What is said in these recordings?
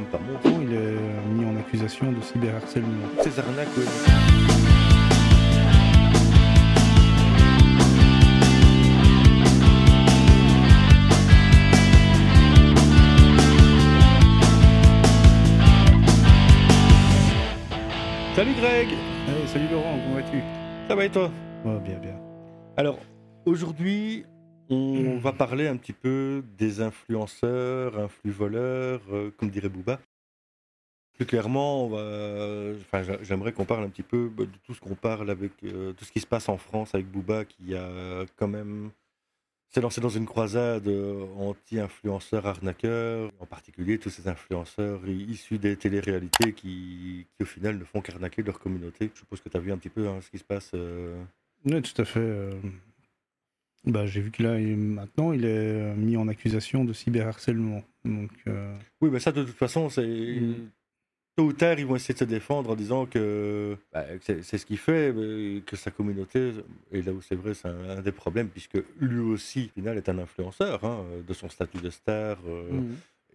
Montré. Il est mis en accusation de cyberharcèlement. Ces arnaques, ouais. Salut Greg Hey, salut Laurent, comment vas-tu? Ça va et toi? Ouais, Bien, bien. Alors, aujourd'hui. On va parler un petit peu des influenceurs, influx-voleurs, euh, comme dirait Booba. Plus clairement, on va... enfin, j'a- j'aimerais qu'on parle un petit peu bah, de tout ce qu'on parle avec euh, tout ce qui se passe en France avec Booba, qui a quand même s'est lancé dans une croisade euh, anti-influenceurs arnaqueurs, en particulier tous ces influenceurs issus des téléréalités qui, qui au final ne font qu'arnaquer leur communauté. Je suppose que tu as vu un petit peu hein, ce qui se passe. euh, Oui, tout à fait. Bah, j'ai vu qu'il a maintenant, il est euh, mis en accusation de cyberharcèlement. Donc, euh, Oui, mais ça, de toute façon, c'est. Mm. Tôt ou tard, ils vont essayer de se défendre en disant que, bah, que c'est ce qu'il fait, que sa communauté, et là où c'est vrai, c'est un, un des problèmes, puisque lui aussi, au final, est un influenceur hein, de son statut de star euh,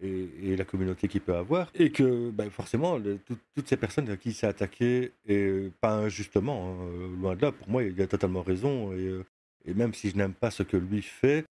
et, et la communauté qu'il peut avoir. Et que, bah, forcément, le- tout- toutes ces personnes à qui il s'est attaqué, et pas injustement, hein, loin de là, pour moi, il a totalement raison. Et, euh, et même si je n'aime pas ce que lui fait,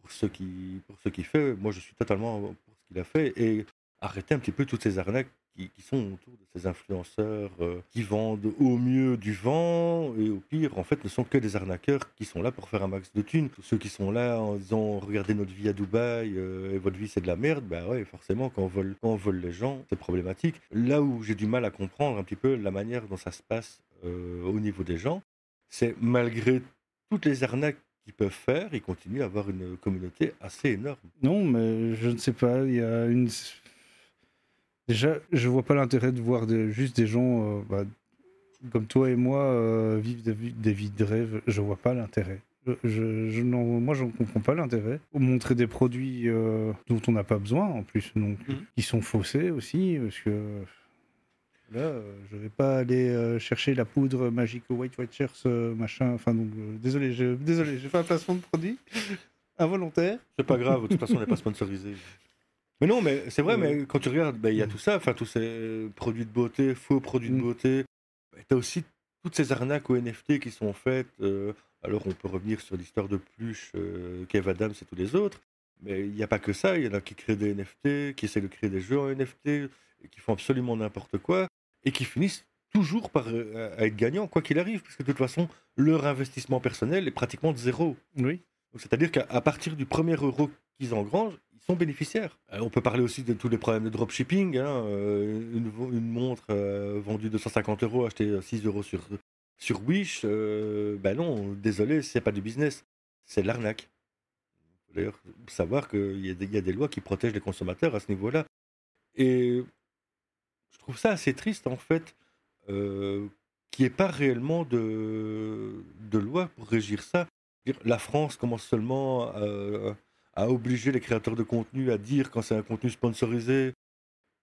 pour ce qu'il fait, moi je suis totalement pour ce qu'il a fait et arrêter un petit peu toutes ces arnaques qui, sont autour de ces influenceurs euh, qui vendent au mieux du vent et au pire en fait ne sont que des arnaqueurs qui sont là pour faire un max de thunes. Ceux qui sont là en disant regardez notre vie à Dubaï euh, et votre vie c'est de la merde, bah ouais forcément quand on vole, les gens c'est problématique. Là où j'ai du mal à comprendre un petit peu la manière dont ça se passe euh, au niveau des gens, c'est malgré toutes les arnaques qu'ils peuvent faire, ils continuent à avoir une communauté assez énorme. non, mais je ne sais pas. Il y a une. Déjà, je vois pas l'intérêt de voir de- juste des gens euh, bah, comme toi et moi euh, vivre des, vi- des vies de rêve. Je vois pas l'intérêt. Je, je, moi, je ne comprends pas l'intérêt. Montrer des produits euh, dont on n'a pas besoin, en plus, donc, Mhm. qui sont faussés aussi, parce que là, euh, je vais pas aller euh, chercher la poudre magique White Watchers, euh, machin. Enfin, donc, euh, désolé, je, désolé, j'ai fait un placement de produit involontaire. C'est pas grave, de toute façon, on n'est pas sponsorisé. Mais non, mais c'est vrai, mais quand tu regardes, ben, il y a tout ça, enfin, tous ces produits de beauté, faux produits de Mm. beauté. tu as aussi toutes ces arnaques aux NFT qui sont faites. euh, alors, on peut revenir sur l'histoire de Pluche, Kev Adams et tous les autres. Mais il n'y a pas que ça. Il y en a qui créent des NFT, qui essaient de créer des jeux en NFT, et qui font absolument n'importe quoi, et qui finissent toujours par euh, à être gagnants, quoi qu'il arrive, parce que de toute façon, leur investissement personnel est pratiquement de zéro. Oui. C'est-à-dire qu'à partir du premier euro qu'ils engrangent, ils sont bénéficiaires. Euh, on peut parler aussi de tous les problèmes de dropshipping. hein, euh, une, montre vendue 250 euros, achetée 6 euros sur, sur Wish. ben non, désolé, c'est pas du business, c'est de l'arnaque. D'ailleurs, savoir qu'il y, y a des lois qui protègent les consommateurs à ce niveau-là. Et je trouve ça assez triste, en fait, euh, qu'il n'y ait pas réellement de, loi pour régir ça. La France commence seulement à, obliger les créateurs de contenu à dire quand c'est un contenu sponsorisé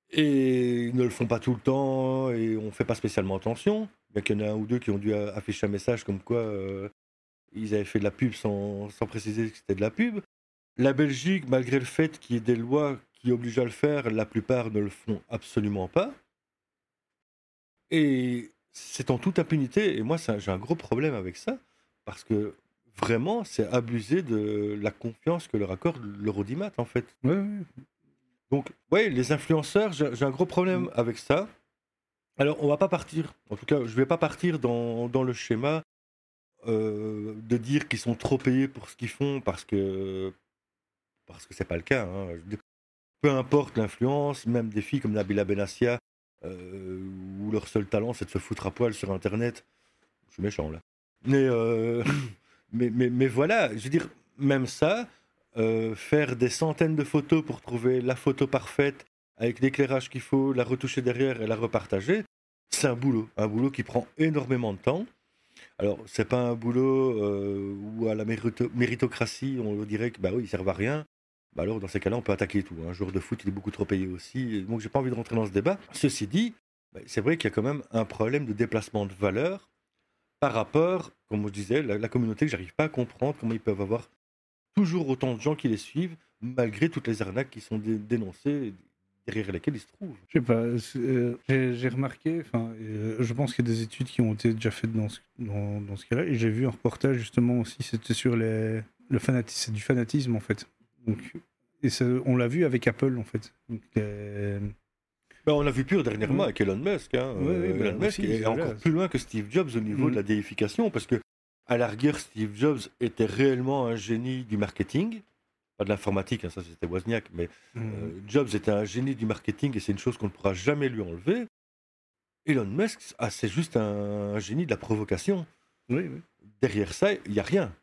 et ils ne le font pas tout le temps et on ne fait pas spécialement attention. Bien qu'il y en a un ou deux qui ont dû afficher un message comme quoi euh, ils avaient fait de la pub sans préciser que c'était de la pub. La Belgique, malgré le fait qu'il y ait des lois qui obligent à le faire, la plupart ne le font absolument pas. Et c'est en toute impunité. Et moi, j'ai un gros problème avec ça. Parce que vraiment, c'est abuser de la confiance que leur accorde l'Eurodimat, en fait. Ouais, ouais. Donc, ouais, les influenceurs, j'ai un gros problème avec ça. Alors, on va pas partir, en tout cas, je vais pas partir dans, dans le schéma euh, de dire qu'ils sont trop payés pour ce qu'ils font parce que parce que c'est pas le cas. hein. Peu importe l'influence, même des filles comme Nabila Benassia, euh, où leur seul talent c'est de se foutre à poil sur Internet. Je suis méchant là. Mais, euh, mais, mais, mais voilà, je veux dire, même ça, euh, faire des centaines de photos pour trouver la photo parfaite avec l'éclairage qu'il faut, la retoucher derrière et la repartager, c'est un boulot. Un boulot qui prend énormément de temps. Alors, c'est pas un boulot où à la mérito- méritocratie, on dirait que bah oui, ils servent à rien. Bah alors, dans ces cas-là, on peut attaquer tout. Un joueur de foot, il est beaucoup trop payé aussi. Donc, j'ai pas envie de rentrer dans ce débat. Ceci dit, bah, c'est vrai qu'il y a quand même un problème de déplacement de valeur par rapport, comme je disais, la, la communauté que j'arrive pas à comprendre comment ils peuvent avoir toujours autant de gens qui les suivent malgré toutes les arnaques qui sont dé- dénoncées derrière lesquels il se trouve. Je sais pas, euh, j'ai remarqué, enfin, euh, je pense qu'il y a des études qui ont été déjà faites dans ce, dans, dans ce cas-là, et j'ai vu un reportage justement aussi, c'était sur les, le fanatisme, du fanatisme en fait. Donc, et ça- on l'a vu avec Apple en fait. Donc, les- Ben, on l'a vu pur dernièrement avec Elon Musk. Hein. Ouais, Euh, Elon Musk aussi, est encore plus loin que Steve Jobs au niveau Mm. de la déification, parce que à la rigueur, Steve Jobs était réellement un génie du marketing, pas de l'informatique, hein, ça c'était Wozniak, mais Mhm. euh, Jobs était un génie du marketing et c'est une chose qu'on ne pourra jamais lui enlever. Elon Musk, ah, c'est juste un, un génie de la provocation. Oui, oui. Derrière ça, il n'y a rien.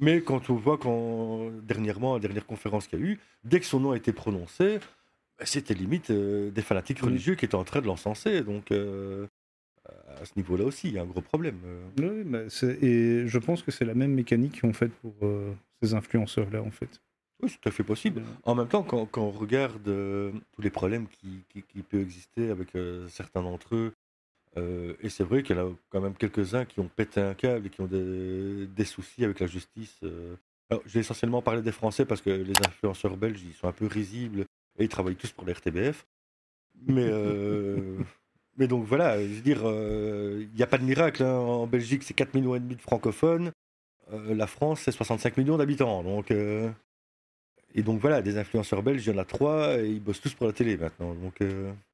Mais quand on voit quand, dernièrement, la dernière conférence qu'il y a eu, dès que son nom a été prononcé, bah, c'était limite euh, des fanatiques Mhm. religieux qui étaient en train de l'encenser. Donc, euh, à ce niveau-là aussi, il y a un gros problème. euh. Oui, bah, c'est- et je pense que c'est la même mécanique qu'ils ont faite pour euh, ces influenceurs-là en fait. Oui, c'est tout à fait possible. En même temps, quand, quand on regarde euh, tous les problèmes qui, qui, qui peuvent exister avec euh, certains d'entre eux, euh, et c'est vrai qu'il y en a quand même quelques-uns qui ont pété un câble et qui ont des, soucis avec la justice. euh. Alors, j'ai essentiellement parlé des Français parce que les influenceurs belges, ils sont un peu risibles et ils travaillent tous pour l'RTBF. Mais, euh, mais donc voilà, je veux dire, il n'y a pas de miracle. hein. En Belgique, c'est 4 millions de francophones. La France, c'est 65 millions d'habitants. Donc, et donc voilà, des influenceurs belges, il y en a trois et ils bossent tous pour la télé maintenant. Donc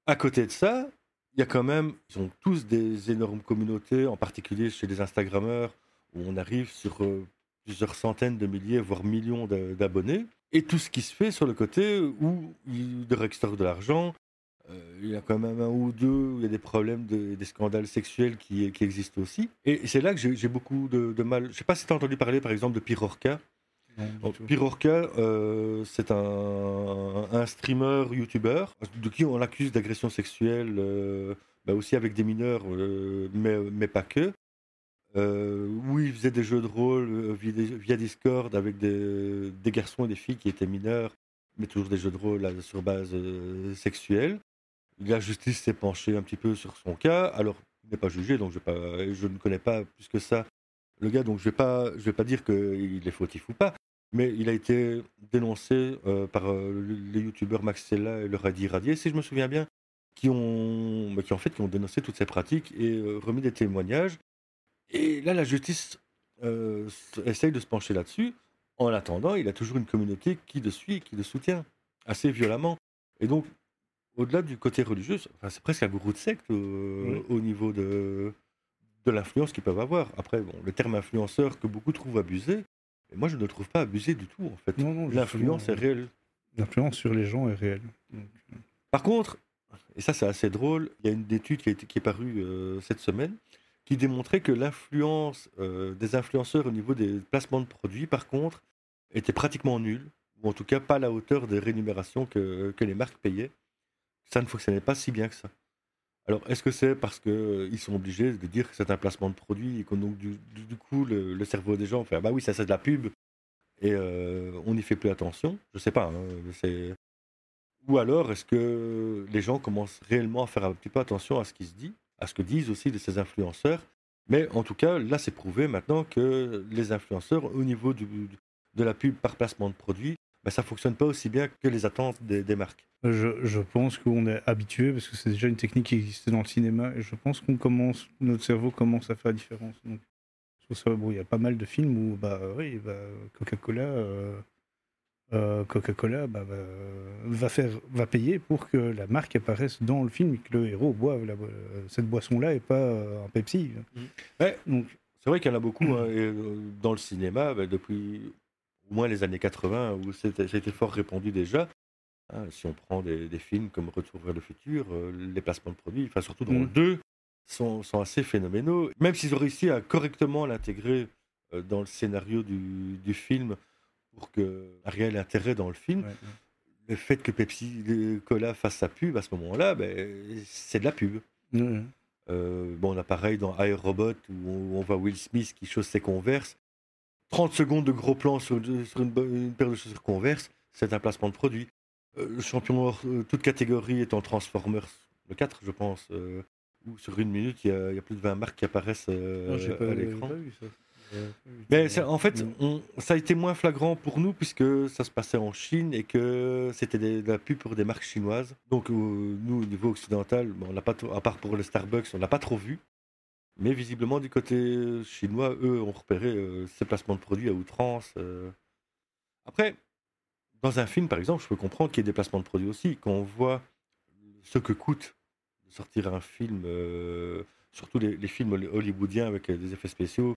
à côté de ça, il y a quand même, ils ont tous des énormes communautés, en particulier chez les Instagrammeurs, où on arrive sur euh, plusieurs centaines de milliers, voire millions d'abonnés. Et tout ce qui se fait sur le côté où ils extraire de l'argent. Euh, il y a quand même un ou deux où il y a des problèmes, de- des scandales sexuels qui, existent aussi. Et c'est là que j'ai beaucoup de, mal. Je sais pas si tu as entendu parler par exemple de Pirorca. Non. Pirorca, euh, c'est un, un streamer YouTuber de qui on accuse d'agression sexuelle, euh, bah aussi avec des mineurs, euh, mais, mais pas que. Où il faisait des jeux de rôle via, via Discord avec des, des garçons et des filles qui étaient mineurs, mais toujours des jeux de rôle là, sur base sexuelle. La justice s'est penchée un petit peu sur son cas. Alors, il n'est pas jugé, donc je, vais pas, je ne connais pas plus que ça le gars, donc je vais pas, je vais pas dire qu'il est fautif ou pas, mais il a été dénoncé euh, par euh, les youtubeurs Maxella et le Radi Radier, si je me souviens bien, qui ont, bah, qui en fait, qui ont dénoncé toutes ces pratiques et euh, remis des témoignages. Et là, la justice essaye de se pencher là-dessus. En attendant, il a toujours une communauté qui le suit, qui le soutient assez violemment. Et donc, au-delà du côté religieux, enfin, c'est presque un gourou de secte Oui. au niveau de, de l'influence qu'ils peuvent avoir. Après, bon, le terme influenceur que beaucoup trouvent abusé, moi je ne le trouve pas abusé du tout en fait. Non, non, L'influence est réelle. L'influence sur les gens est réelle. Donc, Par contre, et ça c'est assez drôle, il y a une étude qui, a été, qui est parue euh, cette semaine qui démontrait que l'influence euh, des influenceurs au niveau des placements de produits, par contre, était pratiquement nulle, ou en tout cas pas à la hauteur des rémunérations que, que les marques payaient. Ça ne fonctionnait pas si bien que ça. Alors, est-ce que c'est parce qu'ils sont obligés de dire que c'est un placement de produit et que donc du, coup le, cerveau des gens fait ah bah oui ça c'est de la pub et euh, on n'y fait plus attention? Je sais pas. hein, ou alors est-ce que les gens commencent réellement à faire un petit peu attention à ce qui se dit, à ce que disent aussi de ces influenceurs? Mais en tout cas, là, c'est prouvé maintenant que les influenceurs, au niveau de la pub par placement de produits, ben, ça fonctionne pas aussi bien que les attentes des, des marques. Je, je pense qu'on est habitué parce que c'est déjà une technique qui existait dans le cinéma et je pense qu'on commence, notre cerveau commence à faire la différence. Donc, bon, il y a pas mal de films où, bah oui, bah, Coca-Cola, euh, euh, Coca-Cola bah, va, va faire, va payer pour que la marque apparaisse dans le film et que le héros boive la- cette boisson-là et pas euh, un Pepsi. Ouais. Donc, C'est vrai qu'il y en a beaucoup hein, et, dans le cinéma ben, depuis au moins les années 80 où c'était c'était fort répandu déjà. Hein, si on prend des, des films comme Retour vers le futur, euh, les placements de produits, enfin surtout dans Mm. le 2, sont, sont assez phénoménaux. Même s'ils ont réussi à correctement l'intégrer euh, dans le scénario du, du film pour que un réel intérêt dans le film, ouais, ouais. le fait que Pepsi Cola fasse sa pub à ce moment-là, ben, c'est de la pub. Euh, bon, on a pareil dans Air Robot où on, on voit Will Smith qui chausse ses Converse. 30 secondes de gros plan sur, sur une, paire de chaussures Converse, c'est un placement de produit. Euh, le champion euh, toute catégorie étant Transformers, le 4, je pense, euh, où sur une minute, il y, a- il y a plus de 20 marques qui apparaissent euh, Non, pas, à l'écran. ça. Mais en fait, on- ça a été moins flagrant pour nous puisque ça se passait en Chine et que c'était de la pub pour des marques chinoises. Donc euh, nous, au niveau occidental, on n'a pas à part pour le Starbucks, on n'a pas trop vu. Mais visiblement, du côté chinois, eux ont repéré euh, ces placements de produits à outrance. euh. Après, dans un film, par exemple, je peux comprendre qu'il y ait des placements de produits aussi. Quand on voit ce que coûte de sortir un film, euh, surtout les, les films holly- hollywoodiens avec euh, des effets spéciaux,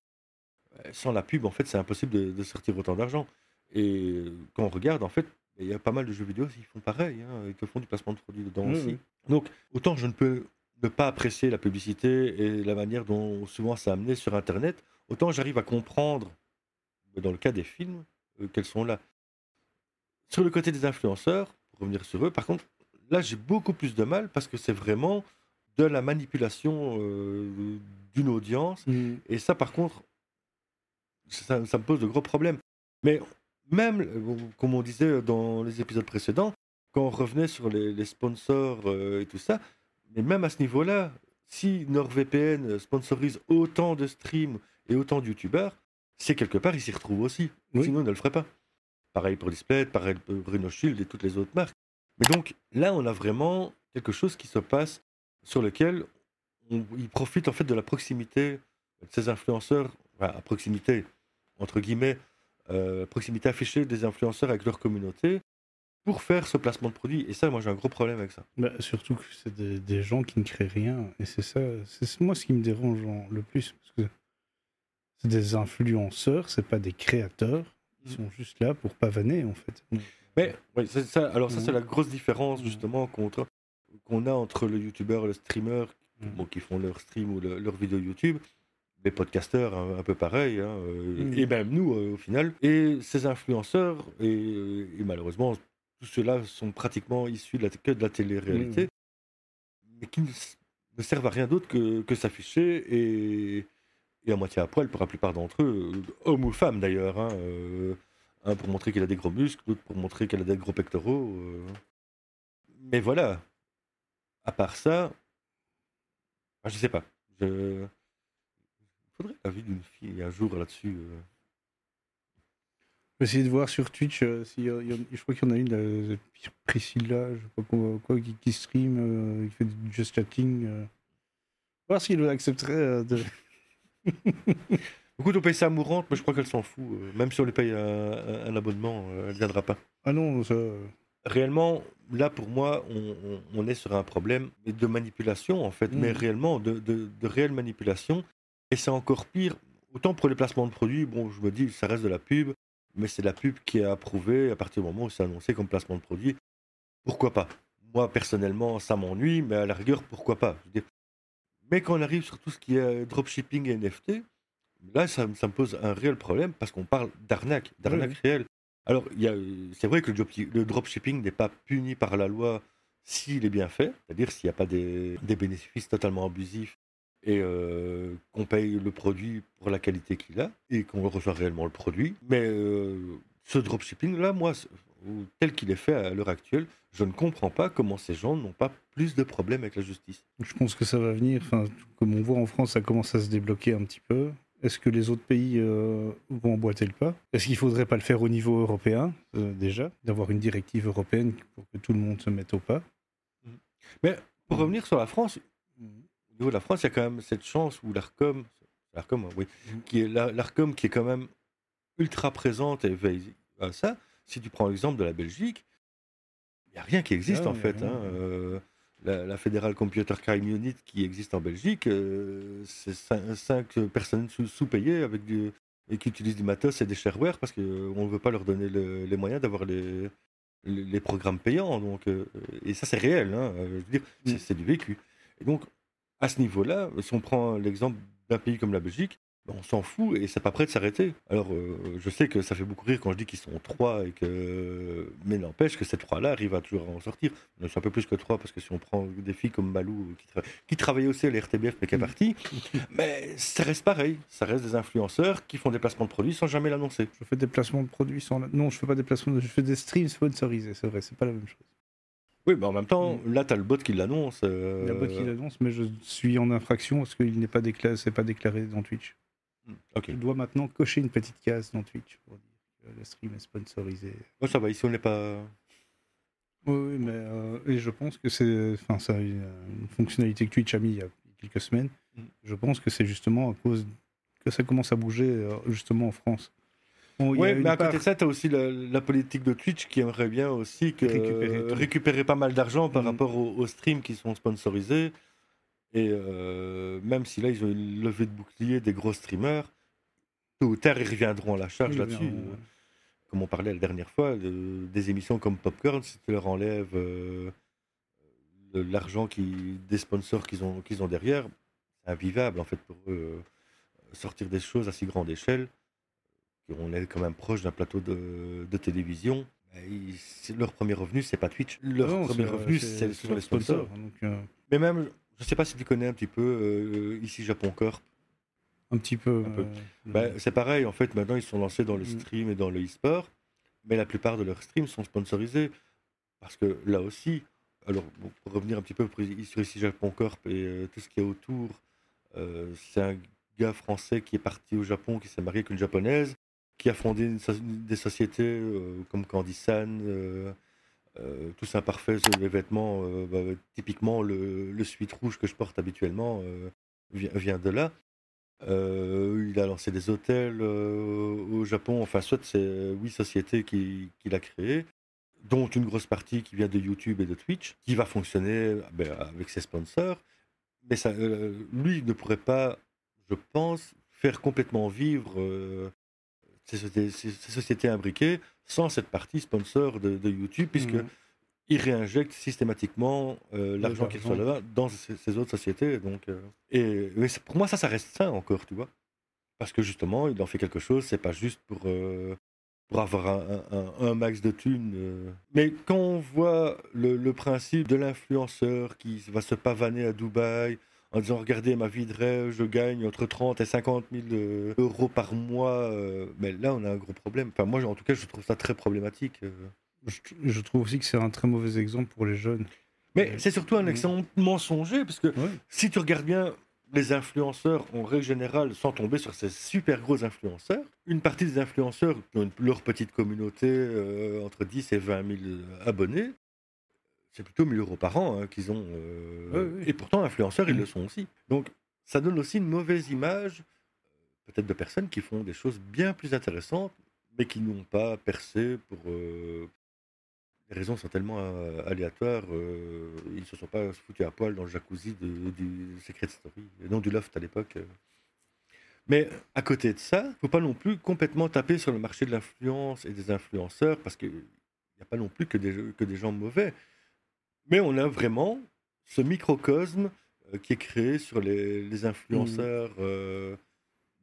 euh, sans la pub, en fait, c'est impossible de, de sortir autant d'argent. Et euh, quand on regarde, en fait, il y a pas mal de jeux vidéo qui font pareil. hein, ils te font du placement de produits dedans Oui, aussi. oui. Donc, autant je ne peux ne pas apprécier la publicité et la manière dont souvent c'est amené sur Internet, autant j'arrive à comprendre, dans le cas des films, euh, qu'elles sont là. Sur le côté des influenceurs, pour revenir sur eux, par contre, là j'ai beaucoup plus de mal parce que c'est vraiment de la manipulation euh, d'une audience. Mm. Et ça, par contre, ça, ça me pose de gros problèmes. Mais même, euh, comme on disait dans les épisodes précédents, quand on revenait sur les, les sponsors euh, et tout ça, mais même à ce niveau-là, si NordVPN sponsorise autant de streams et autant de youtubeurs, c'est quelque part, ils s'y retrouvent aussi. Oui. Sinon, ils ne le feraient pas. Pareil pour Display, pareil pour Bruno Shield et toutes les autres marques. Mais donc, là, on a vraiment quelque chose qui se passe sur lequel on, ils profitent en fait de la proximité de ces influenceurs, à proximité, entre guillemets, euh, proximité affichée des influenceurs avec leur communauté pour faire ce placement de produit. Et ça, moi, j'ai un gros problème avec ça. Bah, surtout que c'est des, des gens qui ne créent rien. Et c'est ça, c'est moi ce qui me dérange le plus. Parce que c'est des influenceurs, c'est pas des créateurs. Ils Mm. sont juste là pour pavaner, en fait. Mais oui, c'est ça. Alors ça, c'est la grosse différence justement contre qu'on a entre le youtubeur et le streamer, bon, qui font leur stream ou le- leur vidéo YouTube, les podcasteurs un, un peu pareil, hein, euh, et même nous euh, au final, et ces influenceurs et, et malheureusement tous ceux-là sont pratiquement issus de la, que de la télé-réalité, mais qui ne, ne servent à rien d'autre que, que s'afficher et, et à moitié à poil pour la plupart d'entre eux, euh, hommes ou femmes d'ailleurs. hein, euh, un pour montrer qu'il a des gros muscles, l'autre pour montrer qu'il a des gros pectoraux. euh. Mais voilà. À part ça, ah, je sais pas. Je... Il faudrait l'avis d'une fille un jour là-dessus. euh. Vais essayer de voir sur Twitch euh, y a- je crois qu'il y en a une, euh, Priscilla, je sais pas quoi, qui, qui stream, euh, qui fait du just chatting. euh. Voir s'il accepterait de. Écoute, on paye ça à mourante, mais je crois qu'elle s'en fout. Même si on lui paye un, abonnement, elle ne viendra pas. Ah non, ça. Réellement, là pour moi, on, on- on est sur un problème de manipulation en fait, mais réellement de, de, de réelle manipulation. Et c'est encore pire, autant pour les placements de produits, bon, je me dis, ça reste de la pub, mais c'est la pub qui est approuvée à partir du moment où c'est annoncé comme placement de produit. Pourquoi pas? Moi, personnellement, ça m'ennuie, mais à la rigueur, pourquoi pas? Mais quand on arrive sur tout ce qui est dropshipping et NFT, là, ça, me- ça me pose un réel problème parce qu'on parle d'arnaque, d'arnaque Oui, réelle. Alors, a- c'est vrai que le, dropshipping n'est pas puni par la loi s'il est bien fait, c'est-à-dire s'il n'y a pas des, des bénéfices totalement abusifs et euh, qu'on paye le produit pour la qualité qu'il a et qu'on reçoit réellement le produit. Mais euh, ce dropshipping-là, moi, tel qu'il est fait à l'heure actuelle, je ne comprends pas comment ces gens n'ont pas plus de problèmes avec la justice. Je pense que ça va venir. Enfin, comme on voit en France, ça commence à se débloquer un petit peu. Est-ce que les autres pays euh, vont emboîter le pas? Est-ce qu'il faudrait pas le faire au niveau européen euh, déjà, d'avoir une directive européenne pour que tout le monde se mette au pas? Pour Mhm. revenir sur la France, de la France, il y a quand même cette chance où l'ARCOM, l'ARCOM, oui, Mhm. qui est la- l'ARCOM qui est quand même ultra présente et veille à ça. Si tu prends l'exemple de la Belgique, il n'y a rien qui existe Ah, en fait. hein, euh, la, la Federal Computer Crime Unit qui existe en Belgique, euh, c'est cin- cinq personnes sous- sous-payées avec du, et qui utilisent du matos et des shareware parce qu'on ne veut pas leur donner le- les moyens d'avoir les, les, les programmes payants. Donc, euh, et ça, c'est réel. hein, euh, je veux dire, c'est Mm. c'est du vécu. Et donc, à ce niveau-là, si on prend l'exemple d'un pays comme la Belgique, ben, on s'en fout et c'est pas prêt de s'arrêter. Alors, euh, je sais que ça fait beaucoup rire quand je dis qu'ils sont trois et que, mais n'empêche que ces trois-là arrivent à toujours en sortir. Sont un peu plus que trois parce que si on prend des filles comme Malou qui, tra- qui travaillait aussi à l'RTBF mais qui est partie, mais ça reste pareil. Ça reste des influenceurs qui font des placements de produits sans jamais l'annoncer. Je fais des placements de produits sans. Non, je fais pas des placements. De... Je fais des streams sponsorisés. C'est vrai, c'est pas la même chose. Oui, mais en même temps, là, tu as le bot qui l'annonce. euh, Il y a pas qui l'annonce, mais je suis en infraction parce qu'il n'est pas déclaré. Pas déclaré dans Twitch. Ok. Tu dois maintenant cocher une petite case dans Twitch pour dire que le stream est sponsorisé. Moi, ça va, ici, on n'est pas. Oui, mais euh, et je pense que c'est, enfin, ça, une, une fonctionnalité que Twitch a mis il y a quelques semaines. Mm. Je pense que c'est justement à cause que ça commence à bouger euh, justement en France. Bon, Oui, mais à côté de ça, tu as aussi la, la politique de Twitch qui aimerait bien aussi que, Récupérer pas mal d'argent par Mhm. rapport aux, aux streams qui sont sponsorisés. Et euh, même si là, ils ont une levée de bouclier des gros streamers, tôt ou tard, ils reviendront à la charge Oui, là-dessus. Comme on parlait la dernière fois, de- des émissions comme Popcorn, si tu leur enlèves euh, l'argent qui, des sponsors qu'ils ont, qu'ils ont derrière, c'est invivable en fait pour eux. euh, sortir des choses à si grande échelle on est quand même proche d'un plateau de, de télévision. Ils- c'est- leur premier revenu, c'est pas Twitch. Leur Non, premier revenu, c'est- sur leur les sponsors. donc, euh, Mais même, je sais pas si tu connais un petit peu euh, ici Japon Corp. un petit peu. Peu. euh, Ben, c'est pareil, en fait, maintenant ils sont lancés dans le Mm. stream et dans le e-sport, mais la plupart de leurs streams sont sponsorisés. Parce que là aussi, alors bon, pour revenir un petit peu sur ici Japon Corp et tout ce qui est autour, c'est un gars français qui est parti au Japon, qui s'est marié avec une japonaise, qui a fondé des sociétés euh, comme Candy-san, euh, euh, Tous Imparfaits, les vêtements, euh, bah, typiquement le, le suite rouge que je porte habituellement euh, vient, vient de là. Il a lancé des hôtels au Japon, enfin soit c'est huit sociétés qui- qu'il a créées, dont une grosse partie qui vient de YouTube et de Twitch, qui va fonctionner ben, avec ses sponsors. Mais ça, lui ne pourrait pas, je pense, faire complètement vivre ces, sociétés, ces- sociétés imbriquées sans cette partie sponsor de, de YouTube, puisque Mhm. il réinjecte systématiquement euh, l'argent qu'il reçoit l'argent. là dans ces, ces autres sociétés. Donc, euh, et pour moi, ça, ça reste sain encore, tu vois. Parce que justement, il en fait quelque chose, c'est pas juste pour, euh, pour avoir un, un- un max de thunes. euh. Mais quand on voit le, le principe de l'influenceur qui va se pavaner à Dubaï en disant Regardez ma vie de rêve, je gagne entre 30 et 50 000 euh, euros par mois, euh, mais là, on a un gros problème. Enfin, moi, en tout cas, je trouve ça très problématique. euh. Je, je trouve aussi que c'est un très mauvais exemple pour les jeunes. Mais c'est surtout un exemple mensonger, parce que Ouais. si tu regardes bien les influenceurs en règle générale, sans tomber sur ces super gros influenceurs, une partie des influenceurs qui ont une- leur petite communauté euh, entre 10 et 20 000 abonnés, c'est plutôt 1000 euros par an hein, qu'ils ont. euh. Et pourtant, influenceurs, ils Mhm. le sont aussi. Donc, ça donne aussi une mauvaise image, euh, peut-être de personnes qui font des choses bien plus intéressantes, mais qui n'ont pas percé pour. euh, les raisons sont tellement euh, aléatoires. ils ne se sont pas foutus à poil dans le jacuzzi du Secret Story, non du Loft à l'époque. Mais à côté de ça, il ne faut pas non plus complètement taper sur le marché de l'influence et des influenceurs, parce qu'il n'y a pas non plus que des, que des gens mauvais. Mais on a vraiment ce microcosme euh, qui est créé sur les, les influenceurs euh,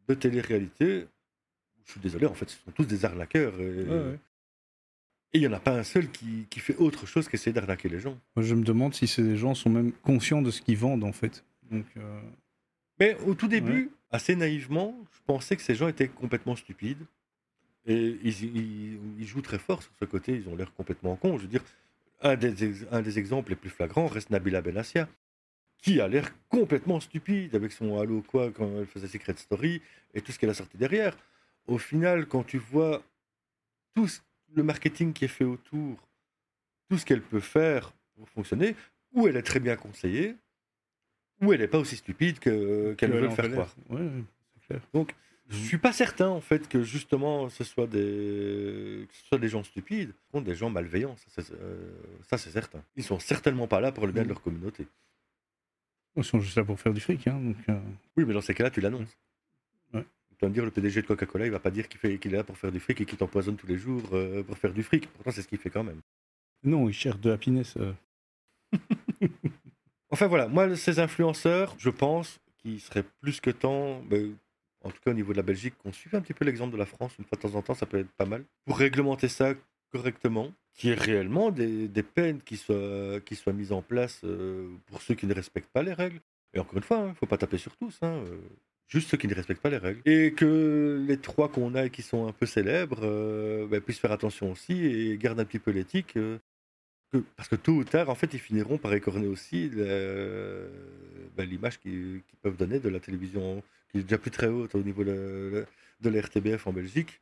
de télé-réalité. Je suis désolé, en fait, ce sont tous des arnaqueurs. Et Ouais, ouais. et il n'y en a pas un seul qui, qui fait autre chose qu'essayer d'arnaquer les gens. Moi, je me demande si ces gens sont même conscients de ce qu'ils vendent en fait. Donc, euh, Mais au tout début, assez naïvement, je pensais que ces gens étaient complètement stupides. Et ils, ils- ils jouent très fort sur ce côté, ils ont l'air complètement cons. Je veux dire, un des, ex- un des exemples les plus flagrants reste Nabila Benassia, qui a l'air complètement stupide avec son Halo quoi quand elle faisait Secret Story et tout ce qu'elle a sorti derrière. Au final, quand tu vois tout ce- le marketing qui est fait autour, tout ce qu'elle peut faire pour fonctionner, où elle est très bien conseillée, où elle n'est pas aussi stupide que- qu'elle que veut le faire croire. Ouais, ouais, c'est clair. Donc, je suis pas certain en fait que justement ce soit des, que ce soit des gens stupides, contre des gens malveillants, ça c'est euh, ça, c'est certain. Ils sont certainement pas là pour le bien de leur communauté. Ils sont juste là pour faire du fric. Hein, donc, euh, Oui, mais dans ces cas-là, tu l'annonces. Ouais. Tu vas me dire, le PDG de Coca-Cola, il va pas dire qu'il est là pour faire du fric et qu'il t'empoisonne tous les jours euh, pour faire du fric. Pourtant, c'est ce qu'il fait quand même. Non, ils cherchent de happiness. euh. Enfin voilà, moi, ces influenceurs, je pense qu'il serait plus que temps, ben, en tout cas au niveau de la Belgique, qu'on suive un petit peu l'exemple de la France, une fois de temps en temps, ça peut être pas mal, pour réglementer ça correctement, qu'il y ait réellement des, peines qui soient, qui soient mises en place euh, pour ceux qui ne respectent pas les règles. Et encore une fois, il ne faut pas taper sur tous, hein, euh, juste ceux qui ne respectent pas les règles. Et que les trois qu'on a et qui sont un peu célèbres euh, ben, puissent faire attention aussi et gardent un petit peu l'éthique. que, parce que tôt ou tard, en fait, ils finiront par écorner aussi ben, l'image qu'ils peuvent donner de la télévision, qui est déjà plus très haute au niveau de, de la RTBF en Belgique,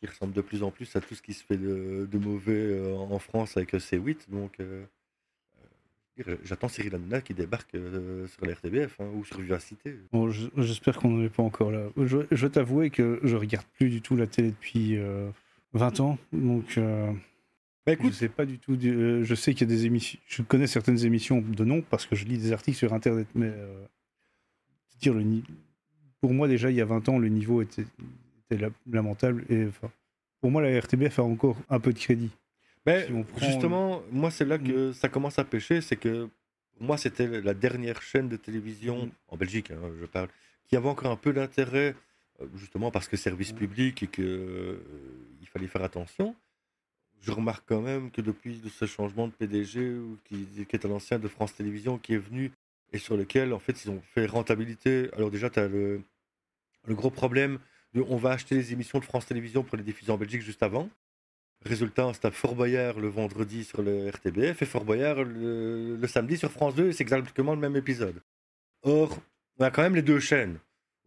qui ressemble de plus en plus à tout ce qui se fait de, mauvais euh, en France avec C8. Donc, euh, euh, j'attends Cyril Hanouna qui débarque sur la RTBF hein, ou sur Vivacité. Bon, J'espère qu'on n'en est pas encore là. Je, je vais t'avouer que je regarde plus du tout la télé depuis 20 ans, donc. Bah, écoute, je sais pas du tout. je sais qu'il y a des émissions. Je connais certaines émissions de nom parce que je lis des articles sur Internet, mais dire le pour moi déjà il y a 20 ans le niveau était, lamentable et enfin, pour moi la RTBF a encore un peu de crédit. Mais justement, moi c'est là que mm. ça commence à pêcher, c'est que moi c'était la dernière chaîne de télévision mm. en Belgique, hein, je parle, qui avait encore un peu d'intérêt euh, justement parce que service mm. public et que euh, il fallait faire attention. Je remarque quand même que depuis ce changement de PDG qui, qui est un ancien de France Télévisions qui est venu et sur lequel en fait ils ont fait rentabilité. Alors déjà tu as le le gros problème, on va acheter les émissions de France Télévisions pour les diffuser en Belgique juste avant. Résultat, se tape Fort Boyard le vendredi sur le RTBF et Fort Boyard le, samedi sur France 2, c'est exactement le même épisode. Or, on a quand même les deux chaînes.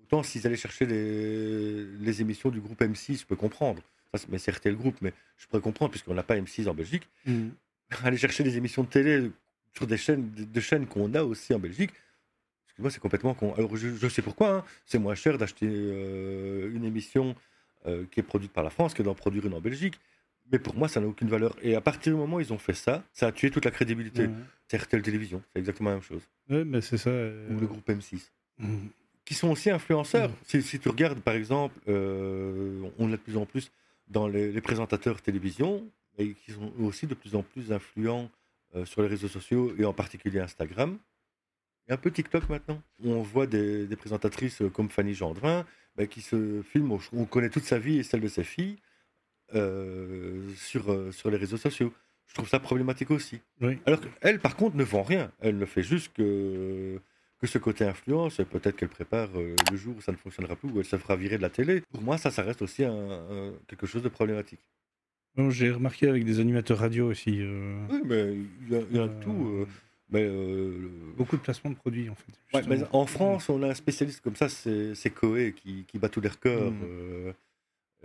Autant s'ils allaient chercher les, émissions du groupe M6, je peux comprendre. Ça, mais c'est RTL Groupe, mais je pourrais comprendre puisqu'on n'a pas M6 en Belgique. Mm. Aller chercher des émissions de télé sur des chaînes, de chaînes qu'on a aussi en Belgique, moi, c'est complètement con. Alors, je, sais pourquoi. Hein. C'est moins cher d'acheter euh, une émission euh, qui est produite par la France que d'en produire une en Belgique. Mais pour moi, ça n'a aucune valeur. Et à partir du moment où ils ont fait ça, ça a tué toute la crédibilité. C'est RTL Télévision, c'est exactement la même chose. Oui, mais c'est ça. Euh, Ou le groupe M6. Mmh. Qui sont aussi influenceurs. Mmh. Si, tu regardes, par exemple, on l'a de plus en plus dans les, les, présentateurs télévision, et qui sont aussi de plus en plus influents sur les réseaux sociaux, et en particulier Instagram un peu TikTok maintenant. On voit des, présentatrices comme Fanny Gendrin bah, qui se filment, on connaît toute sa vie et celle de ses filles euh, sur, euh, sur les réseaux sociaux. Je trouve ça problématique aussi. Alors qu'elle, par contre, ne vend rien. Elle ne fait juste que, que ce côté influence. Peut-être qu'elle prépare euh, le jour où ça ne fonctionnera plus, où elle se fera virer de la télé. Pour moi, ça, ça reste aussi un, quelque chose de problématique. J'ai remarqué avec des animateurs radio aussi. Oui, mais il y a, tout. Mais, euh, Beaucoup de placements de produits en fait. en France, on a un spécialiste comme ça, c'est Koé qui, qui, bat tous les records. Mm. Euh,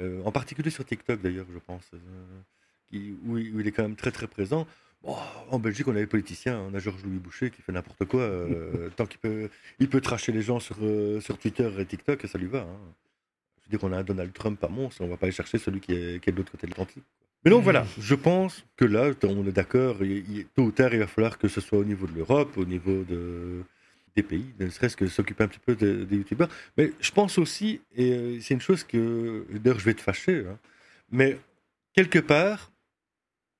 euh, en particulier sur TikTok d'ailleurs, je pense, qui, où, il est quand même très très présent. en Belgique, on a les politiciens, on a Georges-Louis Boucher qui fait n'importe quoi. tant qu'il peut, il peut tracher les gens sur, sur Twitter et TikTok, ça lui va. Hein. Je veux dire, on a un Donald Trump à monstre, on va pas aller chercher celui qui est, qui est de l'autre côté de l'Atlantique. Mais donc voilà, je pense que là, on est d'accord, tôt ou tard, il va falloir que ce soit au niveau de l'Europe, au niveau de, des pays, ne serait-ce que s'occuper un petit peu des, youtubeurs. Mais je pense aussi, et euh, c'est une chose que, d'ailleurs, je vais te fâcher, hein, mais quelque part,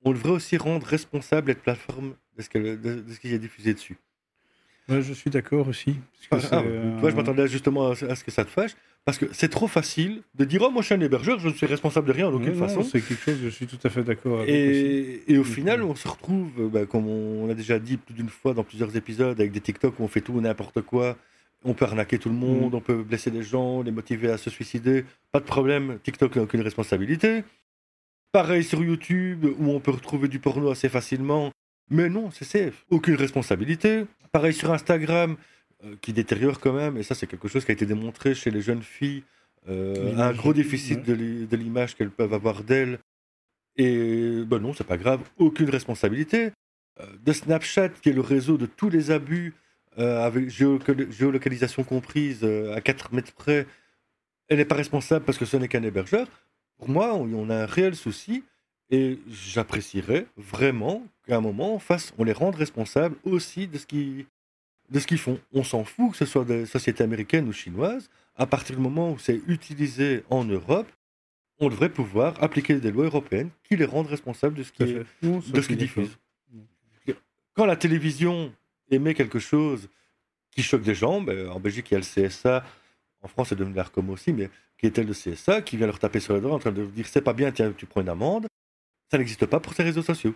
on devrait aussi rendre responsable cette plateforme de ce qu'il y a diffusé dessus. je suis d'accord aussi. Parce que ah, ah, toi, je m'attendais justement à ce que ça te fâche. Parce que c'est trop facile de dire Oh, moi je suis un hébergeur, je ne suis responsable de rien en aucune façon. C'est quelque chose, je suis tout à fait d'accord avec. Et, et, au final, on se retrouve, bah, comme on a déjà dit plus d'une fois dans plusieurs épisodes, avec des TikTok où on fait tout n'importe quoi. On peut arnaquer tout le monde, mm. on peut blesser les gens, les motiver à se suicider. Pas de problème, TikTok n'a aucune responsabilité. Pareil sur YouTube, où on peut retrouver du porno assez facilement. Mais non, c'est safe. Aucune responsabilité. Pareil sur Instagram, euh, qui détériore quand même, et ça c'est quelque chose qui a été démontré chez les jeunes filles, euh, un gros déficit de l'image qu'elles peuvent avoir d'elles. Et ben non, c'est pas grave, aucune responsabilité. Euh, de Snapchat, qui est le réseau de tous les abus, avec géolocalisation comprise à 4 mètres près, elle n'est pas responsable parce que ce n'est qu'un hébergeur. Pour moi, on, a un réel souci et j'apprécierais vraiment qu'à un moment, on, fasse, on les rende responsables aussi de ce qui, de ce qu'ils font. On s'en fout que ce soit des sociétés américaines ou chinoises. À partir du moment où c'est utilisé en Europe, on devrait pouvoir appliquer des lois européennes qui les rendent responsables de ce qu'ils qu diffusent. Quand la télévision émet quelque chose qui choque des gens, ben, en Belgique il y a le CSA, en France c'est devenu l'ARCOM aussi, mais qui était le CSA, qui vient leur taper sur le doigt en train de dire c'est pas bien, tiens, tu prends une amende. Ça n'existe pas pour ces réseaux sociaux.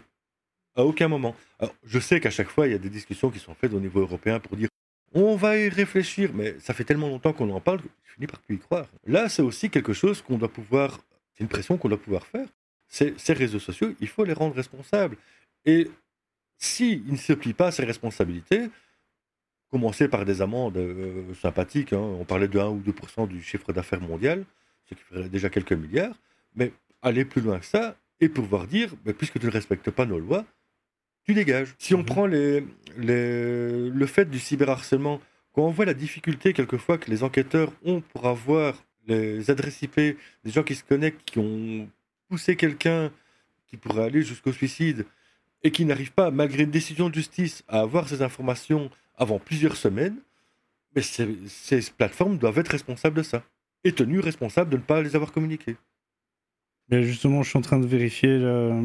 À aucun moment. Alors, je sais qu'à chaque fois, il y a des discussions qui sont faites au niveau européen pour dire on va y réfléchir, mais ça fait tellement longtemps qu'on en parle que je finis par plus y croire. Là, c'est aussi quelque chose qu'on doit pouvoir, c'est une pression qu'on doit pouvoir faire. Ces, ces réseaux sociaux, il faut les rendre responsables. Et s'il ne se plie pas à ses responsabilités, commencer par des amendes euh, sympathiques, hein, on parlait de 1 ou 2% du chiffre d'affaires mondial, ce qui ferait déjà quelques milliards, mais aller plus loin que ça et pouvoir dire, mais puisque tu ne respectes pas nos lois, tu dégages. Si on Mhm. prend les, les- le fait du cyberharcèlement, quand on voit la difficulté quelquefois que les enquêteurs ont pour avoir les adresses IP des gens qui se connectent, qui ont poussé quelqu'un qui pourrait aller jusqu'au suicide et qui n'arrivent pas, malgré une décision de justice, à avoir ces informations avant plusieurs semaines, mais ces, ces plateformes doivent être responsables de ça et tenues responsables de ne pas les avoir communiquées. Mais justement, je suis en train de vérifier là,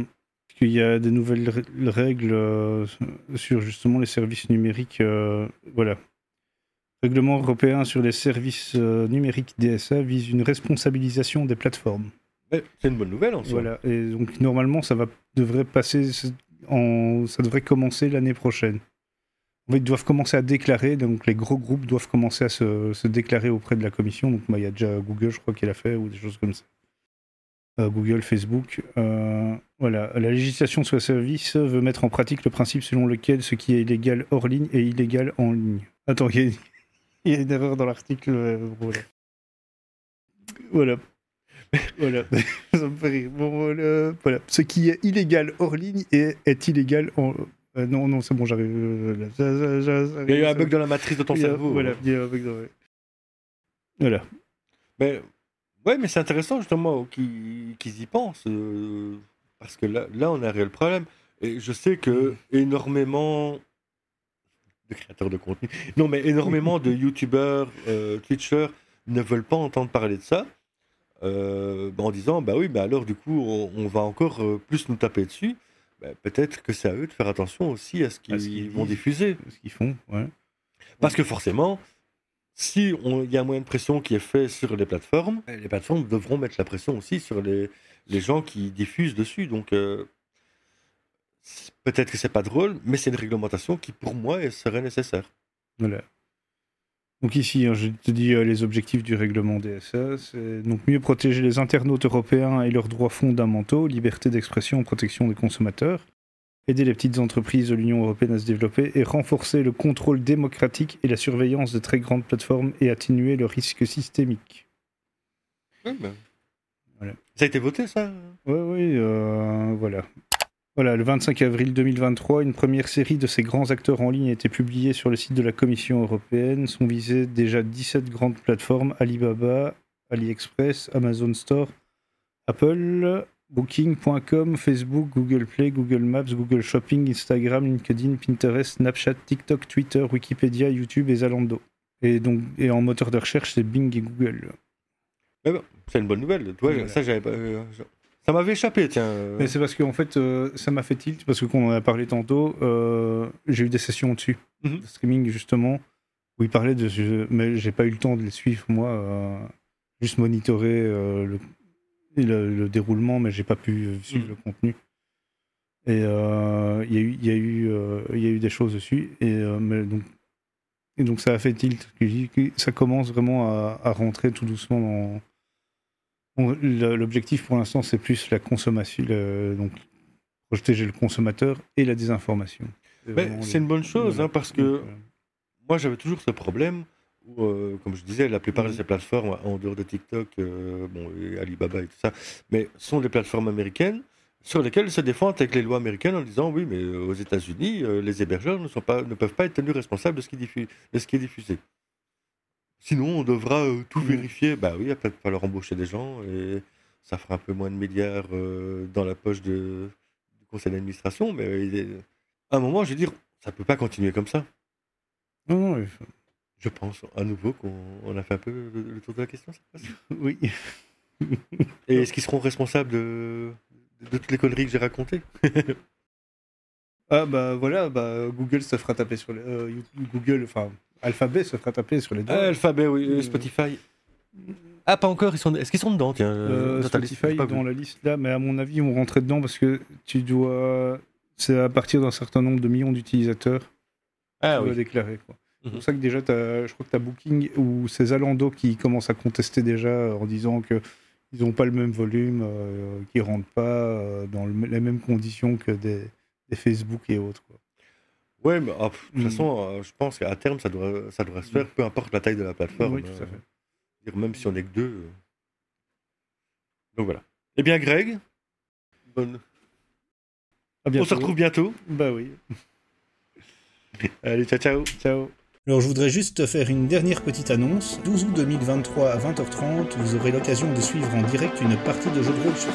qu'il y a des nouvelles règles euh, sur justement les services numériques. euh, voilà. Règlement européen sur les services euh, numériques DSA vise une responsabilisation des plateformes. C'est une bonne nouvelle en soi. Voilà. Et donc normalement, ça va devrait passer en, ça devrait commencer l'année prochaine. En fait, ils doivent commencer à déclarer. Donc les gros groupes doivent commencer à se, se déclarer auprès de la commission. Donc bah, il y a déjà Google, je crois, qui l'a fait ou des choses comme ça. Euh, Google, Facebook. euh, voilà. La législation sur les services veut mettre en pratique le principe selon lequel ce qui est illégal hors ligne est illégal en ligne. Attends, il y a, il y a une erreur dans l'article. euh, voilà. Voilà. Voilà, ça me fait rire. Bon, voilà. voilà. Ce qui est illégal hors ligne est, est illégal en. euh, non, non, c'est bon, j'arrive. euh, Il y a eu un bug dans la matrice de ton cerveau. Voilà, il y a un bug dans-. Voilà. Mais, ouais, mais c'est intéressant justement qu'ils qu'ils y pensent. euh, parce que là, là, on a un réel problème. Et je sais que énormément de créateurs de contenu, non, mais énormément de youtubeurs, euh, twitchers ne veulent pas entendre parler de ça. euh, en disant, bah oui, bah alors du coup, on, on va encore euh, plus nous taper dessus. Bah, Peut-être que c'est à eux de faire attention aussi à ce qu'ils vont diffuser. Ce qu'ils font, ouais. Parce que forcément, si on- il y a un moyen de pression qui est fait sur les plateformes, les plateformes devront mettre la pression aussi sur les, les gens qui diffusent dessus. Donc euh, peut-être que c'est pas drôle, mais c'est une réglementation qui pour moi serait nécessaire. Voilà. Donc ici, hein, je te dis euh, les objectifs du règlement DSA. C'est donc mieux protéger les internautes européens et leurs droits fondamentaux, liberté d'expression, protection des consommateurs, aider les petites entreprises de l'Union européenne à se développer et renforcer le contrôle démocratique et la surveillance de très grandes plateformes et atténuer le risque systémique. Voilà. Ça a été voté ça? Oui, oui, euh, voilà. Voilà, le 25 avril 2023, une première série de ces grands acteurs en ligne a été publiée sur le site de la Commission européenne. Sont visées déjà 17 grandes plateformes Alibaba, AliExpress, Amazon Store, Apple, Booking.com, Facebook, Google Play, Google Maps, Google Shopping, Instagram, LinkedIn, Pinterest, Snapchat, TikTok, Twitter, Wikipédia, YouTube et Zalando. Et donc, et en moteur de recherche, c'est Bing et Google. Bon, C'est une bonne nouvelle. Voilà. ça, j'avais pas- euh, ça m'avait échappé, tiens. Mais c'est parce qu'en fait, euh, ça m'a fait tilt, parce que qu'on en a parlé tantôt, euh, j'ai eu des sessions dessus, de streaming justement, où ils parlaient de ce mais j'ai pas eu le temps de les suivre, moi, euh, juste monitorer euh, le, le, le déroulement, mais j'ai pas pu euh, suivre Mhm. le contenu. Et euh, il y, a eu- y, a eu, euh, il y a eu des choses dessus, et, euh, mais donc, et donc ça a fait tilt. Ça commence vraiment à, à rentrer tout doucement dans. Bon, L'objectif pour l'instant, c'est plus la consommation, le- donc protéger le consommateur et la désinformation. C'est une bonne chose, hein, parce que euh, moi j'avais toujours ce problème où, euh, comme je disais, la plupart de Mhm. ces plateformes, en dehors de TikTok, euh, bon, et Alibaba et tout ça, mais sont des plateformes américaines sur lesquelles se défendent avec les lois américaines en disant oui, mais aux États-Unis, les hébergeurs ne, sont pas, ne peuvent pas être tenus responsables de ce qui, diffu- de ce qui est diffusé. Sinon, on devra euh, tout Mhm. vérifier. Bah oui, il va peut-être falloir embaucher des gens et ça fera un peu moins de milliards euh, dans la poche de, du conseil d'administration, mais il est- à un moment, je veux dire, ça peut pas continuer comme ça. Non, non, faut- Je pense à nouveau qu'on on a fait un peu le, le tour de la question. fois-ci. oui. Et est-ce qu'ils seront responsables de, de toutes les conneries que j'ai racontées? Ah bah voilà, bah, Google se fera taper sur les, euh, Google, enfin Alphabet se fera taper sur les doigts. Alphabet, oui, Euh, Spotify. Ah, pas encore. Ils sont... Est-ce qu'ils sont dedans tiens, Euh, dans liste Spotify pas dans la liste là, mais à mon avis, ils vont rentrer dedans parce que tu dois. C'est à partir d'un certain nombre de millions d'utilisateurs Ah tu dois déclarer. C'est Mhm. pour ça que déjà, je crois que tu as Booking ou c'est Zalando qui commence à contester déjà en disant que ils n'ont pas le même volume, euh, qu'ils ne rentrent pas euh, dans le- les mêmes conditions que des, des Facebook et autres. Quoi. Ouais, mais ah, de toute Mm. façon, euh, je pense qu'à terme, ça devrait, ça devrait se faire, peu importe la taille de la plateforme. Oui, tout à euh, fait. Même si on est que deux. euh. Donc voilà. Eh bien, Greg, bonne- À on se retrouve bientôt. Bah oui. Allez, ciao, ciao. Ciao. Alors je voudrais juste te faire une dernière petite annonce. 12 août 2023 à 20h30, vous aurez l'occasion de suivre en direct une partie de jeu de rôle sur